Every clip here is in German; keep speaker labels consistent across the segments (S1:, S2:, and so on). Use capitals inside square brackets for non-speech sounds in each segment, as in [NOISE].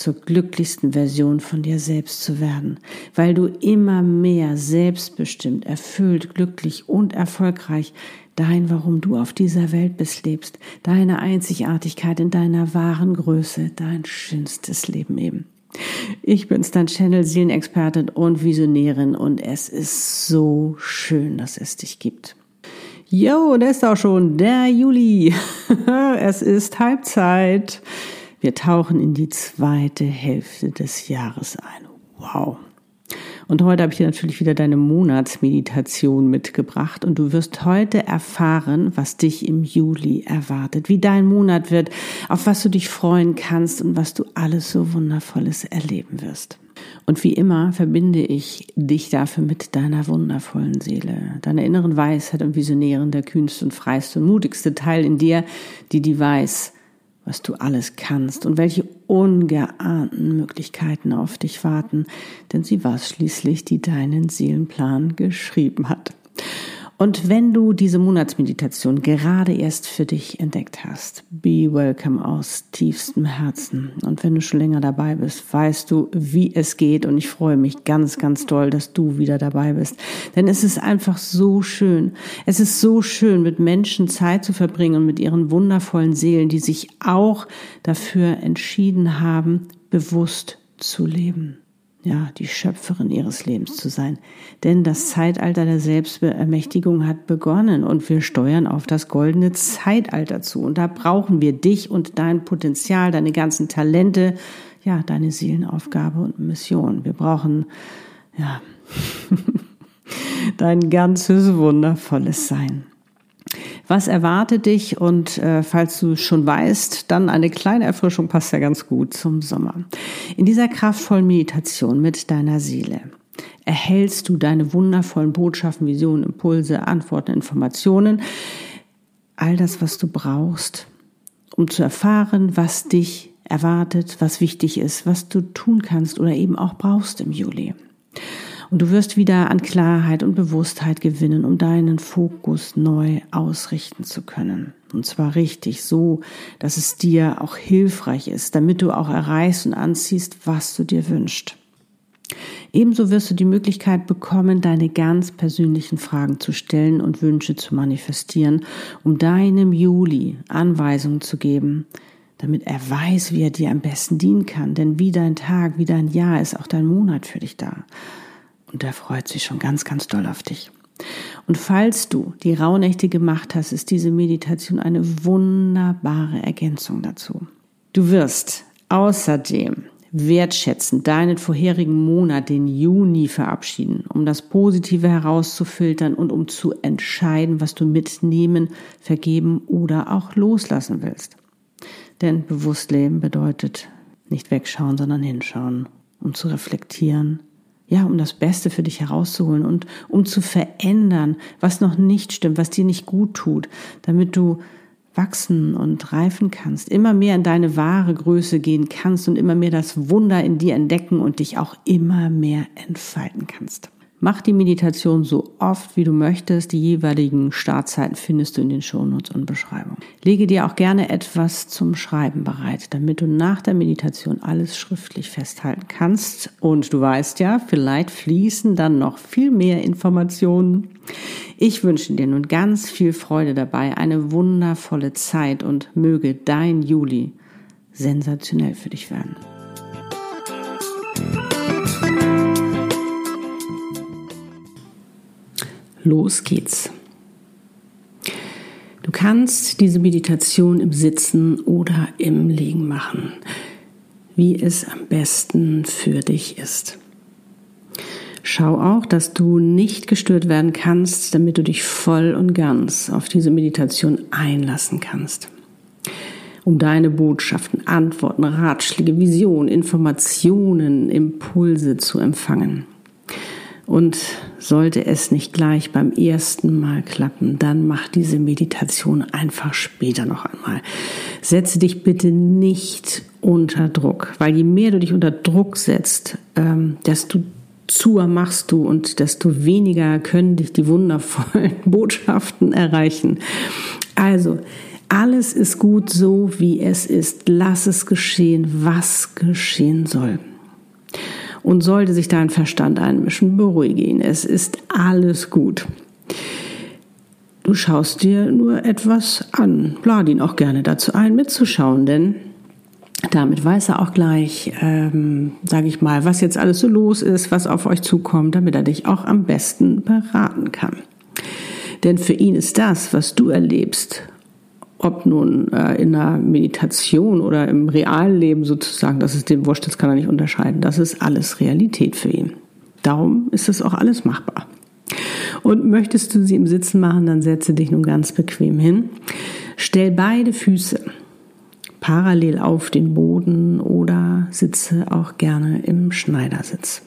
S1: zur glücklichsten Version von dir selbst zu werden, weil du immer mehr selbstbestimmt, erfüllt, glücklich und erfolgreich dein, warum du auf dieser Welt bist, lebst, deine Einzigartigkeit in deiner wahren Größe, dein schönstes Leben eben. Ich bin's, dein Channel Seelenexpertin und Visionärin und es ist so schön, dass es dich gibt. Jo, da ist auch schon der Juli. [LAUGHS] es ist Halbzeit. Wir tauchen in die zweite Hälfte des Jahres ein. Wow. Und heute habe ich dir natürlich wieder deine Monatsmeditation mitgebracht und du wirst heute erfahren, was dich im Juli erwartet, wie dein Monat wird, auf was du dich freuen kannst und was du alles so wundervolles erleben wirst. Und wie immer verbinde ich dich dafür mit deiner wundervollen Seele, deiner inneren Weisheit und Visionären, der kühnste und freiste und mutigste Teil in dir, die die weiß, was du alles kannst und welche ungeahnten Möglichkeiten auf dich warten, denn sie war es schließlich, die deinen Seelenplan geschrieben hat. Und wenn du diese Monatsmeditation gerade erst für dich entdeckt hast, be welcome aus tiefstem Herzen. Und wenn du schon länger dabei bist, weißt du, wie es geht. Und ich freue mich ganz, ganz doll, dass du wieder dabei bist. Denn es ist einfach so schön. Es ist so schön, mit Menschen Zeit zu verbringen und mit ihren wundervollen Seelen, die sich auch dafür entschieden haben, bewusst zu leben ja, die Schöpferin ihres Lebens zu sein. Denn das Zeitalter der Selbstermächtigung hat begonnen und wir steuern auf das goldene Zeitalter zu. Und da brauchen wir dich und dein Potenzial, deine ganzen Talente, ja, deine Seelenaufgabe und Mission. Wir brauchen, ja, [LAUGHS] dein ganzes wundervolles Sein. Was erwartet dich? Und äh, falls du schon weißt, dann eine kleine Erfrischung passt ja ganz gut zum Sommer. In dieser kraftvollen Meditation mit deiner Seele erhältst du deine wundervollen Botschaften, Visionen, Impulse, Antworten, Informationen, all das, was du brauchst, um zu erfahren, was dich erwartet, was wichtig ist, was du tun kannst oder eben auch brauchst im Juli. Und du wirst wieder an Klarheit und Bewusstheit gewinnen, um deinen Fokus neu ausrichten zu können. Und zwar richtig so, dass es dir auch hilfreich ist, damit du auch erreichst und anziehst, was du dir wünschst. Ebenso wirst du die Möglichkeit bekommen, deine ganz persönlichen Fragen zu stellen und Wünsche zu manifestieren, um deinem Juli Anweisungen zu geben, damit er weiß, wie er dir am besten dienen kann. Denn wie dein Tag, wie dein Jahr ist auch dein Monat für dich da. Und er freut sich schon ganz, ganz doll auf dich. Und falls du die Rauhnächte gemacht hast, ist diese Meditation eine wunderbare Ergänzung dazu. Du wirst außerdem wertschätzen deinen vorherigen Monat, den Juni, verabschieden, um das Positive herauszufiltern und um zu entscheiden, was du mitnehmen, vergeben oder auch loslassen willst. Denn bewusst leben bedeutet nicht wegschauen, sondern hinschauen, um zu reflektieren, ja, um das Beste für dich herauszuholen und um zu verändern, was noch nicht stimmt, was dir nicht gut tut, damit du wachsen und reifen kannst, immer mehr in deine wahre Größe gehen kannst und immer mehr das Wunder in dir entdecken und dich auch immer mehr entfalten kannst. Mach die Meditation so oft, wie du möchtest. Die jeweiligen Startzeiten findest du in den Shownotes und Beschreibung. Lege dir auch gerne etwas zum Schreiben bereit, damit du nach der Meditation alles schriftlich festhalten kannst. Und du weißt ja, vielleicht fließen dann noch viel mehr Informationen. Ich wünsche dir nun ganz viel Freude dabei, eine wundervolle Zeit und möge dein Juli sensationell für dich werden. Los geht's. Du kannst diese Meditation im Sitzen oder im Liegen machen, wie es am besten für dich ist. Schau auch, dass du nicht gestört werden kannst, damit du dich voll und ganz auf diese Meditation einlassen kannst. Um deine Botschaften, Antworten, Ratschläge, Visionen, Informationen, Impulse zu empfangen. Und sollte es nicht gleich beim ersten Mal klappen, dann mach diese Meditation einfach später noch einmal. Setze dich bitte nicht unter Druck, weil je mehr du dich unter Druck setzt, ähm, desto zuer machst du und desto weniger können dich die wundervollen [LAUGHS] Botschaften erreichen. Also, alles ist gut so, wie es ist. Lass es geschehen, was geschehen soll. Und sollte sich dein Verstand einmischen, beruhige ihn. Es ist alles gut. Du schaust dir nur etwas an. Lade ihn auch gerne dazu ein, mitzuschauen, denn damit weiß er auch gleich, ähm, sage ich mal, was jetzt alles so los ist, was auf euch zukommt, damit er dich auch am besten beraten kann. Denn für ihn ist das, was du erlebst, ob nun äh, in einer Meditation oder im realen Leben sozusagen, das ist dem wurscht, das kann er nicht unterscheiden. Das ist alles Realität für ihn. Darum ist es auch alles machbar. Und möchtest du sie im Sitzen machen, dann setze dich nun ganz bequem hin. Stell beide Füße parallel auf den Boden oder sitze auch gerne im Schneidersitz.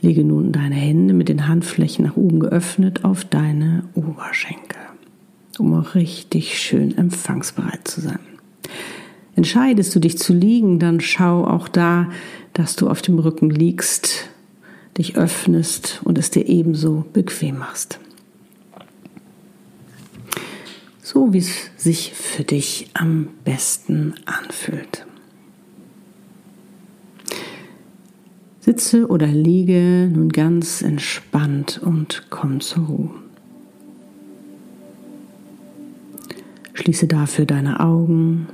S1: Lege nun deine Hände mit den Handflächen nach oben geöffnet auf deine Oberschenkel, um auch richtig schön empfangsbereit zu sein. Entscheidest du dich zu liegen, dann schau auch da, dass du auf dem Rücken liegst, dich öffnest und es dir ebenso bequem machst. So wie es sich für dich am besten anfühlt. Sitze oder liege nun ganz entspannt und komm zur Ruhe. Schließe dafür deine Augen,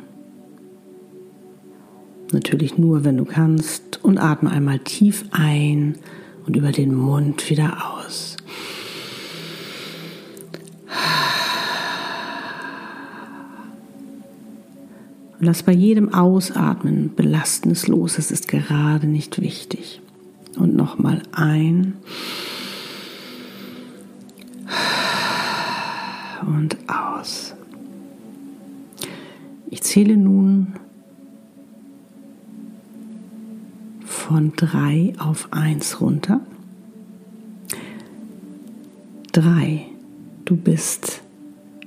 S1: natürlich nur, wenn du kannst, und atme einmal tief ein und über den Mund wieder aus. Und lass bei jedem Ausatmen Belastendes los. Es ist gerade nicht wichtig. Und nochmal ein. Und aus. Ich zähle nun von drei auf eins runter. Drei. Du bist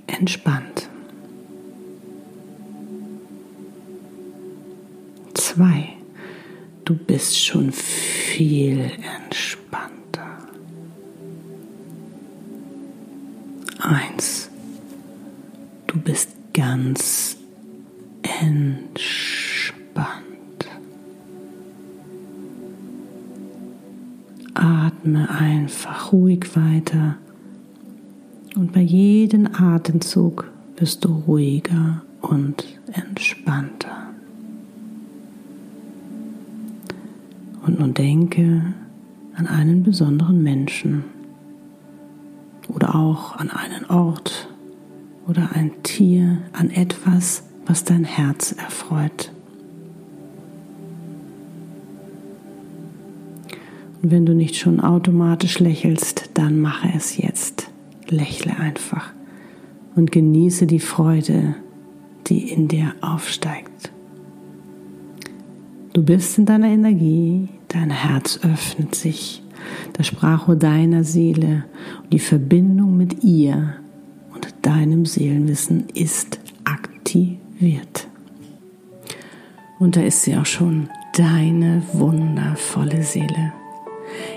S1: entspannt. Zwei. Du bist schon viel entspannter. Eins. Du bist ganz entspannt. Atme einfach ruhig weiter und bei jedem Atemzug wirst du ruhiger und entspannter. Und nun denke an einen besonderen Menschen oder auch an einen Ort oder ein Tier, an etwas, was dein Herz erfreut. Und wenn du nicht schon automatisch lächelst, dann mache es jetzt. Lächle einfach und genieße die Freude, die in dir aufsteigt. Du bist in deiner Energie, dein Herz öffnet sich, das Sprachrohr deiner Seele und die Verbindung mit ihr und deinem Seelenwissen ist aktiviert. Und da ist sie auch schon, deine wundervolle Seele.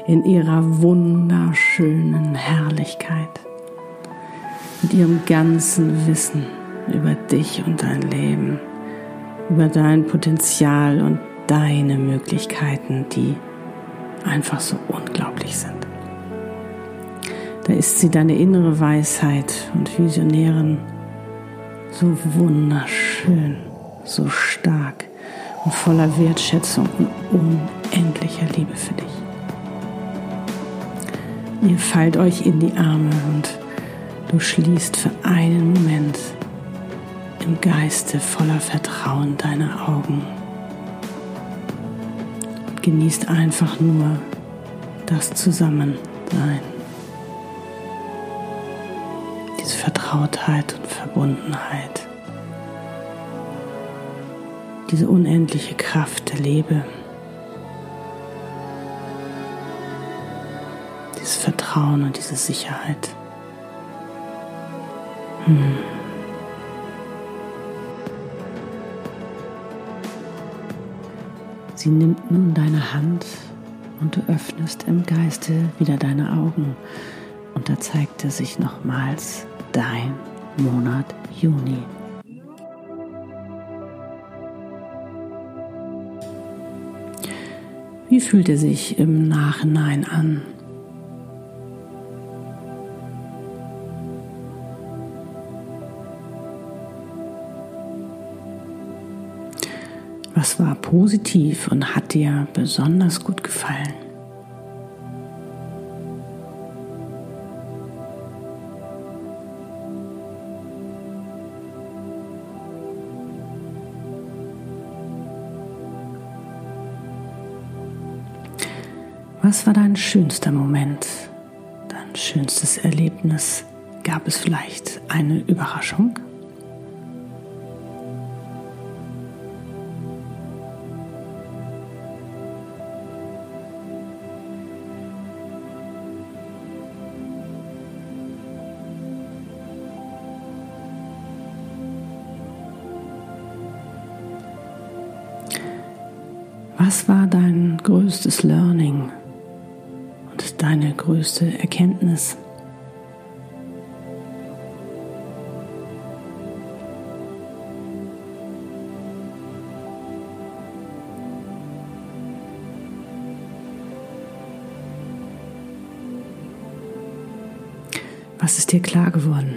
S1: In ihrer wunderschönen Herrlichkeit, mit ihrem ganzen Wissen über dich und dein Leben, über dein Potenzial und deine Möglichkeiten, die einfach so unglaublich sind. Da ist sie deine innere Weisheit und Visionären so wunderschön, so stark und voller Wertschätzung und unendlicher Liebe für dich. Ihr fallt euch in die Arme und du schließt für einen Moment im Geiste voller Vertrauen deine Augen genießt einfach nur das Zusammensein. Diese Vertrautheit und Verbundenheit. Diese unendliche Kraft der Liebe. Dieses Vertrauen und diese Sicherheit. Hm. Sie nimmt nun deine Hand und du öffnest im Geiste wieder deine Augen und da zeigte sich nochmals dein Monat Juni. Wie fühlt er sich im Nachhinein an? Was war positiv und hat dir besonders gut gefallen? Was war dein schönster Moment, dein schönstes Erlebnis? Gab es vielleicht eine Überraschung? Was war dein größtes Learning und deine größte Erkenntnis? Was ist dir klar geworden?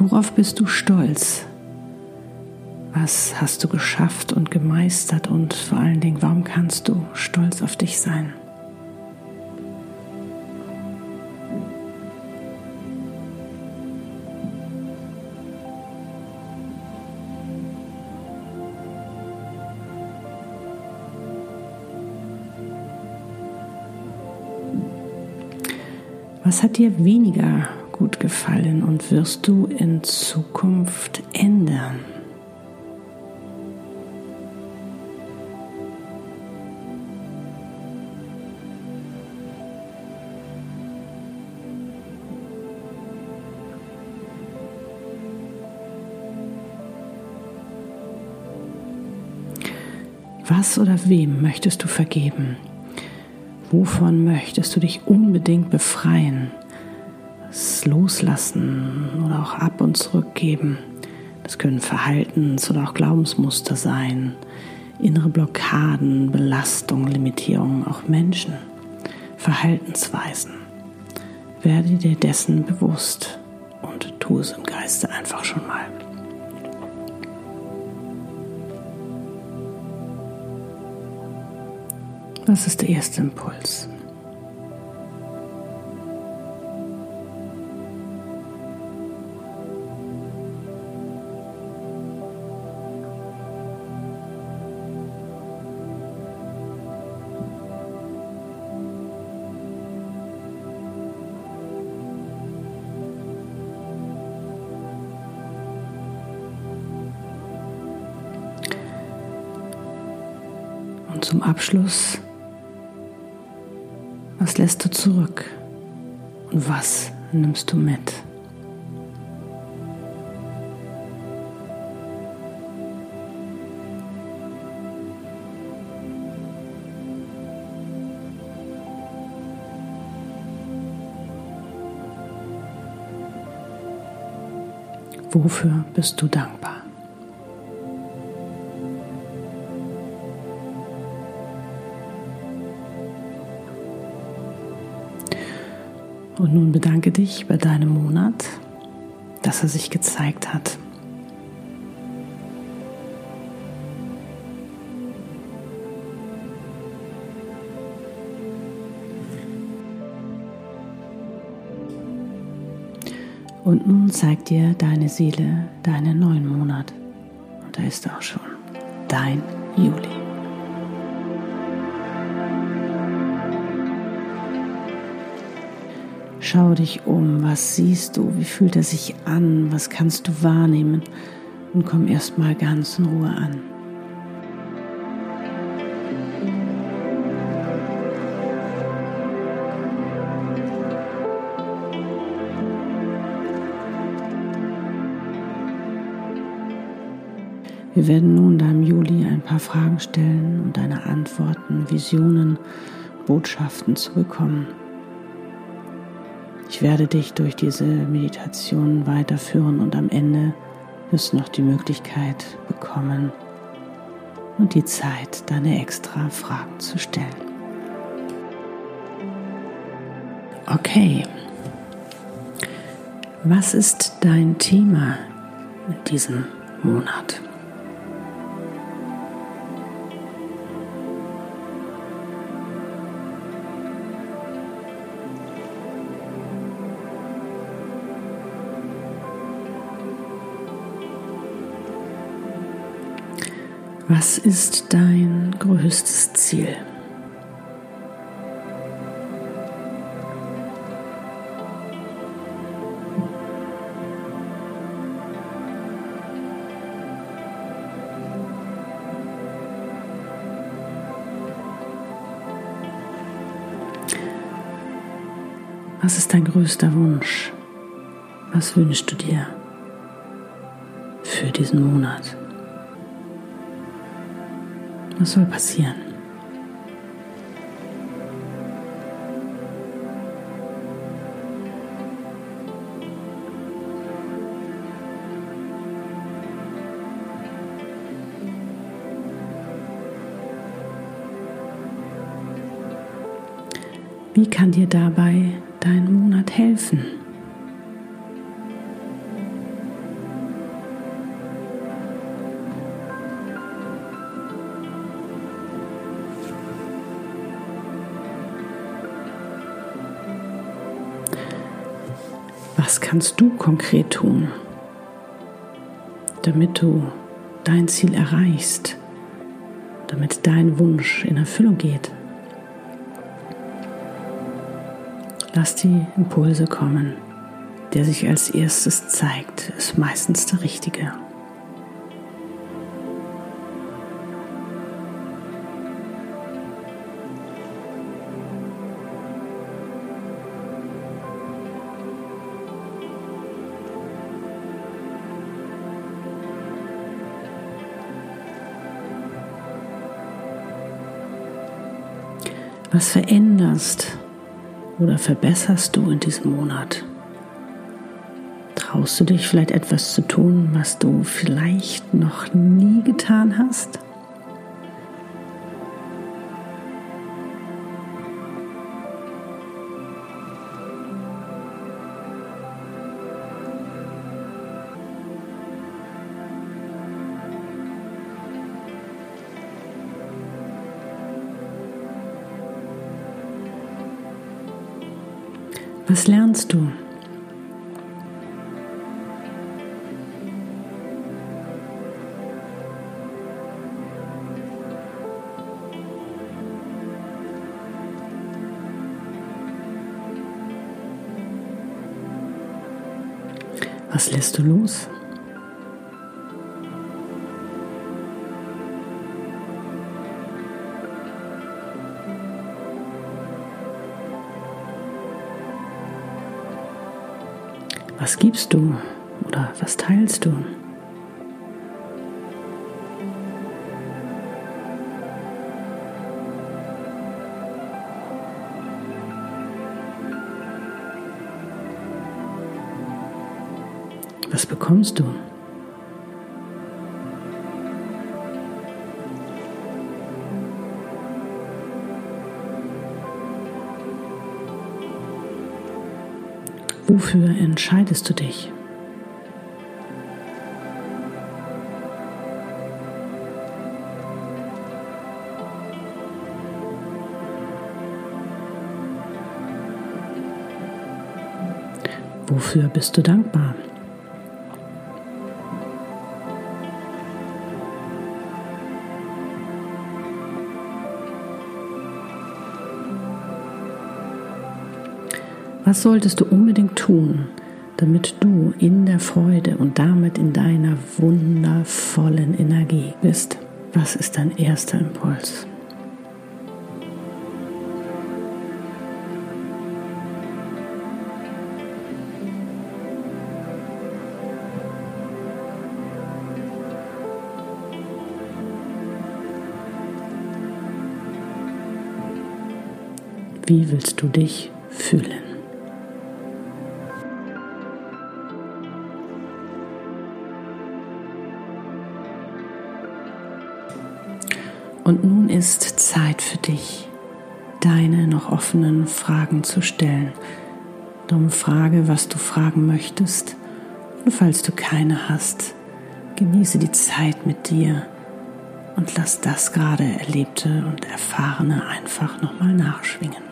S1: Worauf bist du stolz? Was hast du geschafft und gemeistert und vor allen Dingen, warum kannst du stolz auf dich sein? Was hat dir weniger gut gefallen und wirst du in Zukunft ändern. Was oder wem möchtest du vergeben? Wovon möchtest du dich unbedingt befreien? Das Loslassen oder auch ab und zurückgeben. Das können Verhaltens- oder auch Glaubensmuster sein, innere Blockaden, Belastungen, Limitierungen, auch Menschen, Verhaltensweisen. Werde dir dessen bewusst und tu es im Geiste einfach schon mal. Das ist der erste Impuls. Zum Abschluss, was lässt du zurück und was nimmst du mit? Wofür bist du dankbar? Und nun bedanke dich bei deinem Monat, dass er sich gezeigt hat. Und nun zeigt dir deine Seele deinen neuen Monat. Und da ist auch schon dein Juli. Schau dich um, was siehst du, wie fühlt er sich an, was kannst du wahrnehmen und komm erstmal ganz in Ruhe an. Wir werden nun deinem Juli ein paar Fragen stellen, um deine Antworten, Visionen, Botschaften zu bekommen. Ich werde dich durch diese Meditation weiterführen und am Ende wirst du noch die Möglichkeit bekommen und die Zeit, deine extra Fragen zu stellen. Okay, was ist dein Thema in diesem Monat? Was ist dein größtes Ziel? Was ist dein größter Wunsch? Was wünschst du dir für diesen Monat? Was soll passieren? Wie kann dir dabei dein Monat helfen? Kannst du konkret tun, damit du dein Ziel erreichst, damit dein Wunsch in Erfüllung geht? Lass die Impulse kommen. Der sich als erstes zeigt, ist meistens der richtige. Was veränderst oder verbesserst du in diesem Monat? Traust du dich vielleicht etwas zu tun, was du vielleicht noch nie getan hast? Was lernst du? Was lässt du los? Was gibst du oder was teilst du? Was bekommst du? Wofür entscheidest du dich? Wofür bist du dankbar? Was solltest du unbedingt tun, damit du in der Freude und damit in deiner wundervollen Energie bist? Was ist dein erster Impuls? Wie willst du dich fühlen? Und nun ist Zeit für dich, deine noch offenen Fragen zu stellen. Darum frage, was du fragen möchtest. Und falls du keine hast, genieße die Zeit mit dir und lass das gerade Erlebte und Erfahrene einfach nochmal nachschwingen.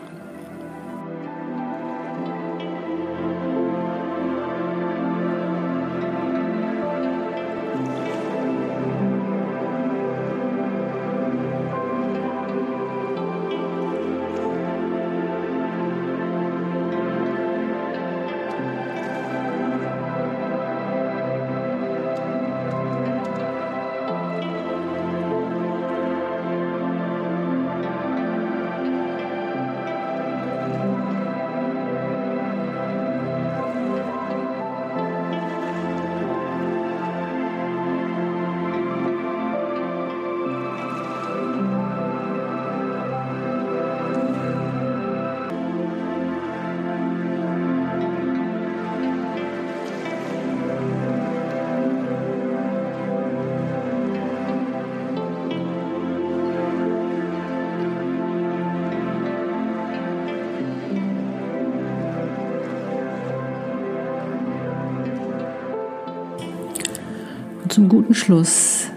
S1: Zum guten Schluss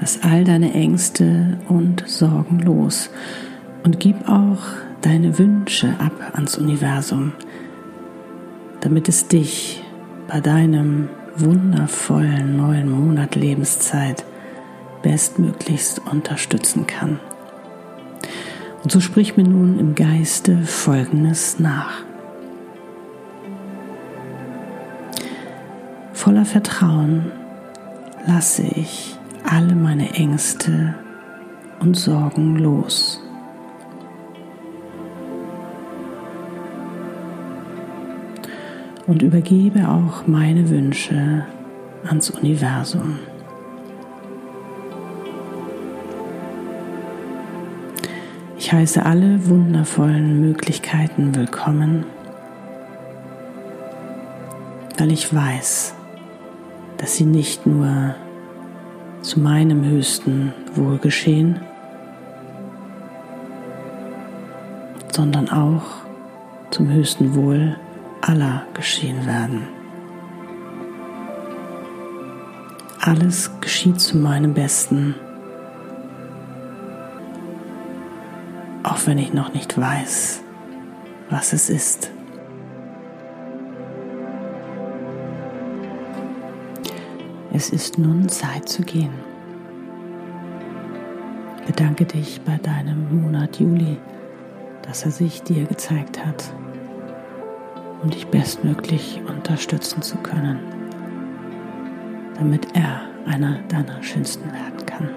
S1: lass all deine Ängste und Sorgen los und gib auch deine Wünsche ab ans Universum, damit es dich bei deinem wundervollen neuen Monat Lebenszeit bestmöglichst unterstützen kann. Und so sprich mir nun im Geiste Folgendes nach. Voller Vertrauen lasse ich alle meine Ängste und Sorgen los. Und übergebe auch meine Wünsche ans Universum. Ich heiße alle wundervollen Möglichkeiten willkommen, weil ich weiß, dass sie nicht nur zu meinem höchsten Wohl geschehen, sondern auch zum höchsten Wohl aller geschehen werden. Alles geschieht zu meinem Besten, auch wenn ich noch nicht weiß, was es ist. Es ist nun Zeit zu gehen. Bedanke dich bei deinem Monat Juli, dass er sich dir gezeigt hat, um dich bestmöglich unterstützen zu können, damit er einer deiner schönsten werden kann.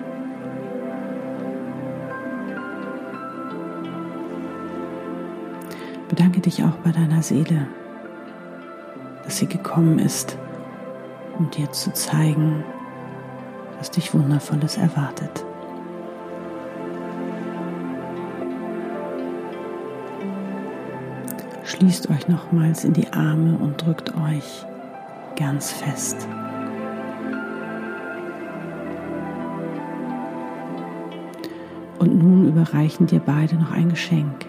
S1: Bedanke dich auch bei deiner Seele, dass sie gekommen ist, um dir zu zeigen, was dich Wundervolles erwartet. Schließt euch nochmals in die Arme und drückt euch ganz fest. Und nun überreichen dir beide noch ein Geschenk.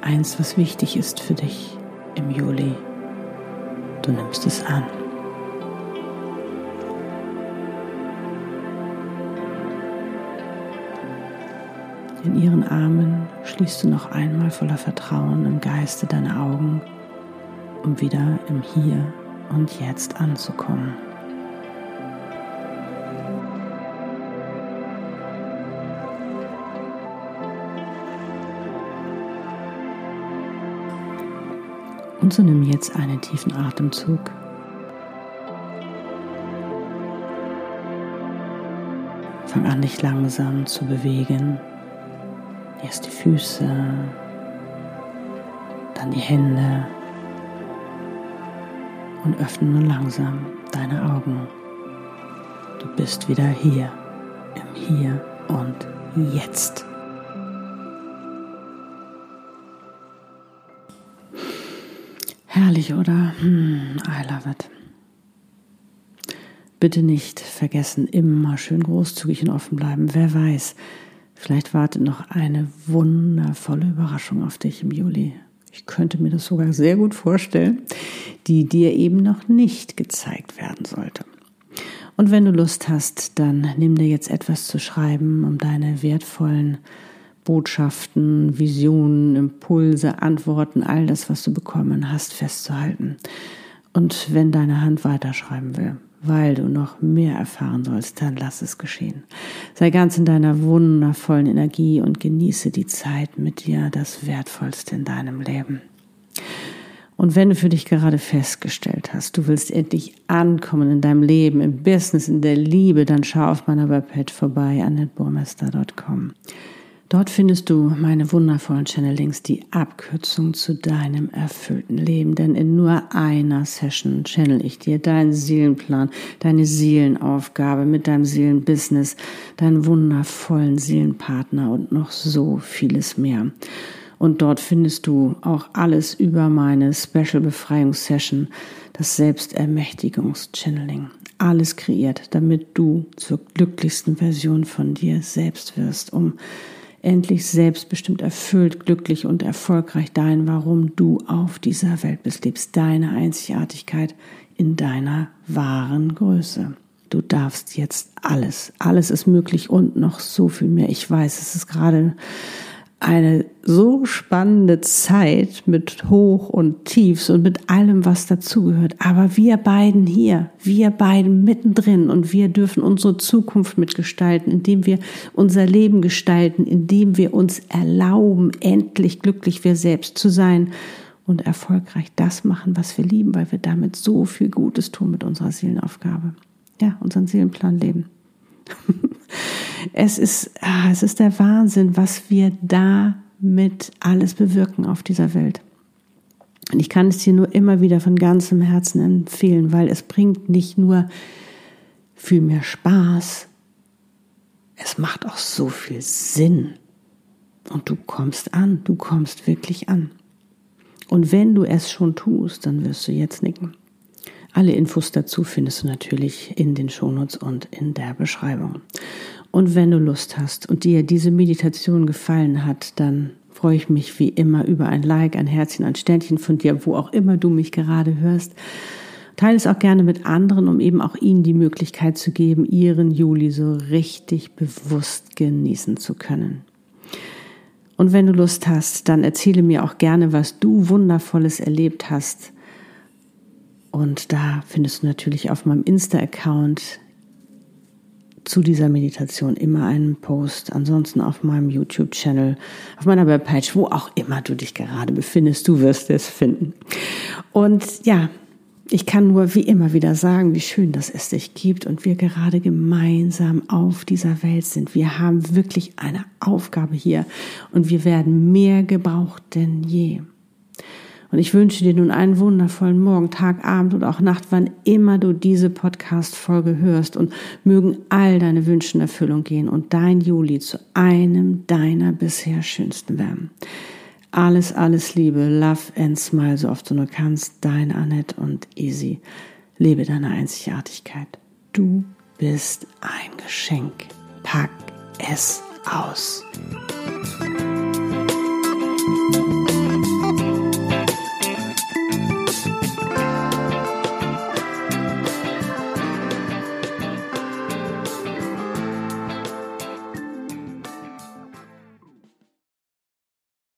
S1: Eins, was wichtig ist für dich, im Juli. Du nimmst es an. In ihren Armen schließt du noch einmal voller Vertrauen im Geiste deine Augen, um wieder im Hier und Jetzt anzukommen. Und so nimm jetzt einen tiefen Atemzug. Fang an, dich langsam zu bewegen. Erst die Füße, dann die Hände und öffne nun langsam deine Augen. Du bist wieder hier, im Hier und Jetzt. Herrlich, oder? Hm, I love it. Bitte nicht vergessen, immer schön großzügig und offen bleiben. Wer weiß, Vielleicht wartet noch eine wundervolle Überraschung auf dich im Juli. Ich könnte mir das sogar sehr gut vorstellen, die dir eben noch nicht gezeigt werden sollte. Und wenn du Lust hast, dann nimm dir jetzt etwas zu schreiben, um deine wertvollen Botschaften, Visionen, Impulse, Antworten, all das, was du bekommen hast, festzuhalten. Und wenn deine Hand weiterschreiben will, weil du noch mehr erfahren sollst, dann lass es geschehen. Sei ganz in deiner wundervollen Energie und genieße die Zeit mit dir, das Wertvollste in deinem Leben. Und wenn du für dich gerade festgestellt hast, du willst endlich ankommen in deinem Leben, im Business, in der Liebe, dann schau auf meiner Webpage vorbei, annetburmester.com. Dort findest du meine wundervollen Channelings, die Abkürzung zu deinem erfüllten Leben. Denn in nur einer Session channel ich dir deinen Seelenplan, deine Seelenaufgabe mit deinem Seelenbusiness, deinen wundervollen Seelenpartner und noch so vieles mehr. Und dort findest du auch alles über meine Special Befreiungssession, das Selbstermächtigungs-Channeling. Alles kreiert, damit du zur glücklichsten Version von dir selbst wirst, um endlich selbstbestimmt erfüllt, glücklich und erfolgreich dein, warum du auf dieser Welt bist, lebst deine Einzigartigkeit in deiner wahren Größe. Du darfst jetzt alles. Alles ist möglich und noch so viel mehr. Ich weiß, es ist gerade eine so spannende Zeit mit Hoch und Tiefs und mit allem, was dazugehört. Aber wir beiden hier, wir beiden mittendrin und wir dürfen unsere Zukunft mitgestalten, indem wir unser Leben gestalten, indem wir uns erlauben, endlich glücklich wir selbst zu sein und erfolgreich das machen, was wir lieben, weil wir damit so viel Gutes tun mit unserer Seelenaufgabe. Ja, unseren Seelenplan leben. [LAUGHS] Es ist, ah, es ist der Wahnsinn, was wir damit alles bewirken auf dieser Welt. Und ich kann es dir nur immer wieder von ganzem Herzen empfehlen, weil es bringt nicht nur viel mehr Spaß, es macht auch so viel Sinn. Und du kommst an, du kommst wirklich an. Und wenn du es schon tust, dann wirst du jetzt nicken. Alle Infos dazu findest du natürlich in den Shownotes und in der Beschreibung. Und wenn du Lust hast und dir diese Meditation gefallen hat, dann freue ich mich wie immer über ein Like, ein Herzchen, ein Sternchen von dir, wo auch immer du mich gerade hörst. Teile es auch gerne mit anderen, um eben auch ihnen die Möglichkeit zu geben, ihren Juli so richtig bewusst genießen zu können. Und wenn du Lust hast, dann erzähle mir auch gerne, was du Wundervolles erlebt hast. Und da findest du natürlich auf meinem Insta-Account zu dieser Meditation immer einen Post. Ansonsten auf meinem YouTube-Channel, auf meiner Webpage, wo auch immer du dich gerade befindest, du wirst es finden. Und ja, ich kann nur wie immer wieder sagen, wie schön, dass es dich gibt und wir gerade gemeinsam auf dieser Welt sind. Wir haben wirklich eine Aufgabe hier und wir werden mehr gebraucht denn je. Und ich wünsche dir nun einen wundervollen Morgen, Tag, Abend und auch Nacht, wann immer du diese Podcast-Folge hörst. Und mögen all deine Wünsche in Erfüllung gehen und dein Juli zu einem deiner bisher schönsten werden. Alles, alles Liebe, Love and Smile, so oft du nur kannst. Dein Annette und Easy. Lebe deine Einzigartigkeit. Du bist ein Geschenk. Pack es aus.